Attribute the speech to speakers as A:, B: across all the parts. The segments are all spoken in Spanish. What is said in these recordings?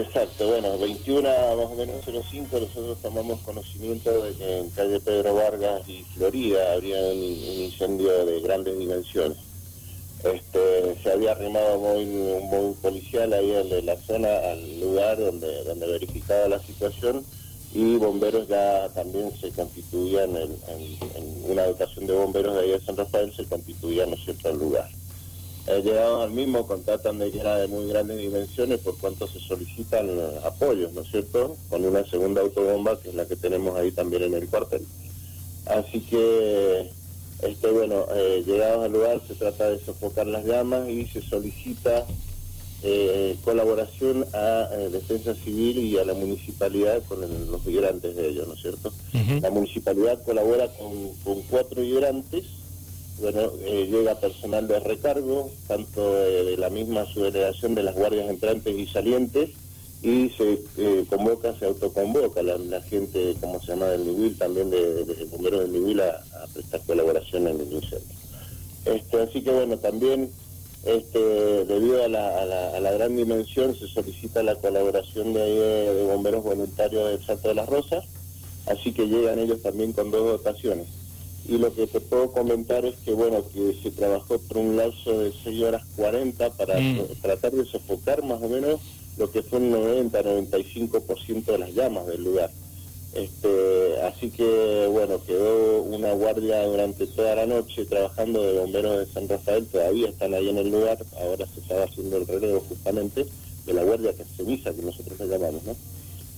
A: Exacto, bueno, 21 más o menos 05 nosotros tomamos conocimiento de que en calle Pedro Vargas y Florida habría un, incendio de grandes dimensiones. Este, se había arrimado un móvil policial ahí en la zona, al lugar donde, donde verificaba la situación y bomberos ya también se constituían en, una dotación de bomberos de ahí de San Rafael, se constituían, ¿no es cierto?, el lugar. Eh, llegados al mismo, contratan de que era de muy grandes dimensiones por cuanto se solicitan apoyos, ¿no es cierto?, con una segunda autobomba que es la que tenemos ahí también en el cuartel. Así que, este bueno, eh, llegados al lugar se trata de sofocar las llamas y se solicita eh, colaboración a eh, Defensa Civil y a la municipalidad con los hidrantes de ellos, ¿no es cierto? La municipalidad colabora con, cuatro hidrantes, bueno, eh, llega personal de recargo, tanto de la misma subdelegación de las guardias entrantes y salientes, y se convoca, se autoconvoca la, la, gente, como se llama, del Niwil, también de, bomberos del Niwil a, a, prestar colaboración en el incendio. Este, así que bueno, también este, debido a la, gran dimensión se solicita la colaboración de, de, bomberos voluntarios del Salto de las Rosas, así que llegan ellos también con dos dotaciones. Y lo que te puedo comentar es que bueno, que se trabajó por un lapso de 6 horas 40 para mm. tratar de sofocar más o menos lo que fue un 90-95% de las llamas del lugar. Este, así que bueno, quedó una guardia durante toda la noche trabajando de bomberos de San Rafael, todavía están ahí en el lugar, ahora se estaba haciendo el relevo justamente de la guardia que ceniza que nosotros le llamamos, ¿no?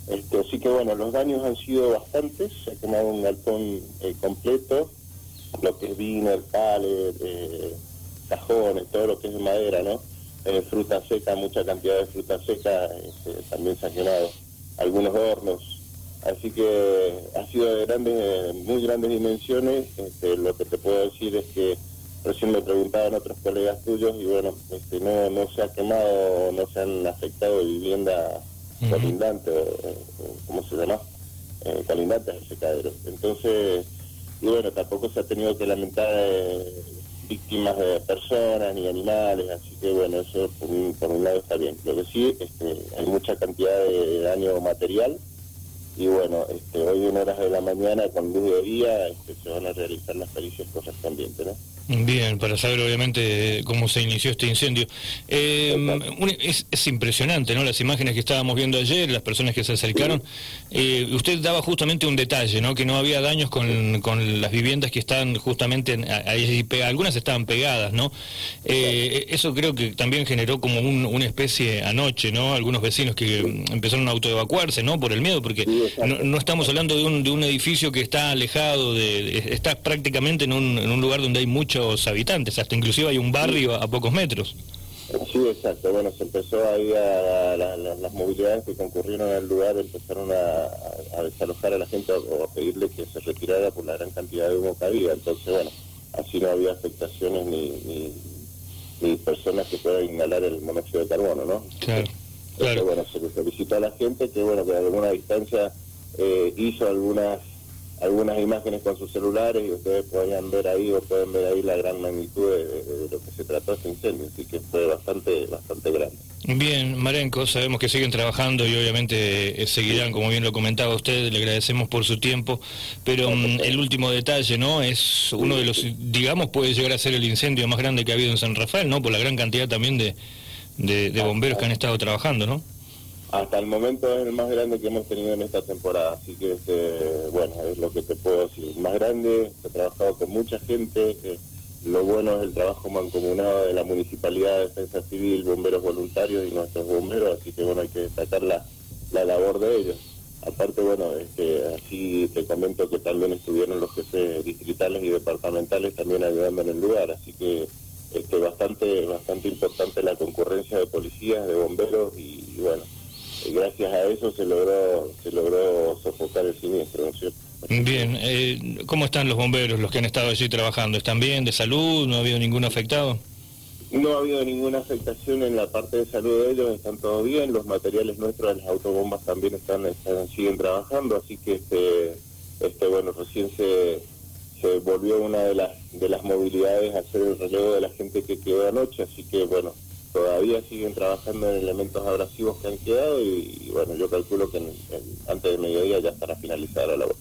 A: Este, así que bueno, los daños han sido bastantes, se ha quemado un galpón eh, completo, lo que es vino, palet, eh, cajones, todo lo que es de madera, ¿no? Eh, fruta seca, mucha cantidad de fruta seca, este, también quemado algunos hornos, Así que ha sido de grandes, muy grandes dimensiones. Este, lo que te puedo decir es que recién me preguntaban otros colegas tuyos y bueno, este, no, no se ha quemado, no se han afectado viviendas colindantes, ¿cómo se llama? Eh, colindantes al secadero. Entonces, y bueno, tampoco se ha tenido que lamentar eh, víctimas de personas ni animales, así que bueno, eso por un, por un lado está bien. Lo que sí, este, hay mucha cantidad de daño material y bueno, este, hoy en horas de la mañana con luz de día este, se van a realizar las pericias correspondientes, ¿no?
B: Bien, para saber obviamente cómo se inició este incendio. Eh, es, impresionante, ¿no? Las imágenes que estábamos viendo ayer, las personas que se acercaron. Eh, usted daba justamente un detalle, ¿no? Que no había daños con, las viviendas que están justamente ahí pegadas. Algunas estaban pegadas, ¿no? Eh, eso creo que también generó como una especie anoche, ¿no? Algunos vecinos que empezaron a autoevacuarse, ¿no? Por el miedo, porque no, estamos hablando de un, de un edificio que está alejado, de, está prácticamente en un, en un lugar donde hay mucho habitantes, hasta inclusive hay un barrio a, pocos metros.
A: Sí, exacto. Bueno, se empezó ahí a, las movilidades que concurrieron al lugar, empezaron a, desalojar a la gente o a pedirle que se retirara por la gran cantidad de humo que había. Entonces, bueno, así no había afectaciones ni, ni, personas que puedan inhalar el monóxido de carbono, ¿no?
B: Claro. claro.
A: bueno, se le solicitó a la gente que, bueno, que a alguna distancia eh, hizo algunas algunas imágenes con sus celulares y ustedes podían ver ahí o pueden ver ahí la gran magnitud de, lo que se trató este incendio, así que fue bastante, bastante grande.
B: Bien, Marenco, sabemos que siguen trabajando y obviamente eh, seguirán, como bien lo comentaba usted, le agradecemos por su tiempo, pero mm, el último detalle, ¿no? Es uno de los, digamos, puede llegar a ser el incendio más grande que ha habido en San Rafael, ¿no? Por la gran cantidad también de, de bomberos que han estado trabajando, ¿no?
A: Hasta el momento es el más grande que hemos tenido en esta temporada, así que este, bueno, es lo que te puedo decir. Más grande, he trabajado con mucha gente, lo bueno es el trabajo mancomunado de la Municipalidad de Defensa Civil, bomberos voluntarios y nuestros bomberos, así que bueno, hay que destacar la, labor de ellos. Aparte, bueno, este, así te comento que también estuvieron los jefes distritales y departamentales también ayudando en el lugar, así que este, bastante, bastante importante la concurrencia de policías, de bomberos y bueno, gracias a eso se logró se logró sofocar el siniestro, ¿no es cierto?
B: Bien, eh, ¿cómo están los bomberos, los que han estado allí trabajando? ¿Están bien, de salud? ¿No ha habido ningún afectado?
A: No ha habido ninguna afectación en la parte de salud de ellos, están todos bien, los materiales nuestros de las autobombas también están, siguen trabajando, así que este, este bueno, recién se, se volvió una de las, de las movilidades a hacer el relevo de la gente que quedó anoche, así que bueno, todavía siguen trabajando en elementos abrasivos que han quedado y, bueno, yo calculo que antes del mediodía ya estará finalizada la labor.